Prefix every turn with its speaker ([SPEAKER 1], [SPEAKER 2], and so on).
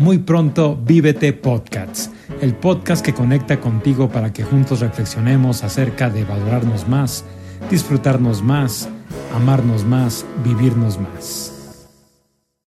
[SPEAKER 1] Muy pronto, Vívete Podcasts, el podcast que conecta contigo para que juntos reflexionemos acerca de valorarnos más, disfrutarnos más, amarnos más, vivirnos más.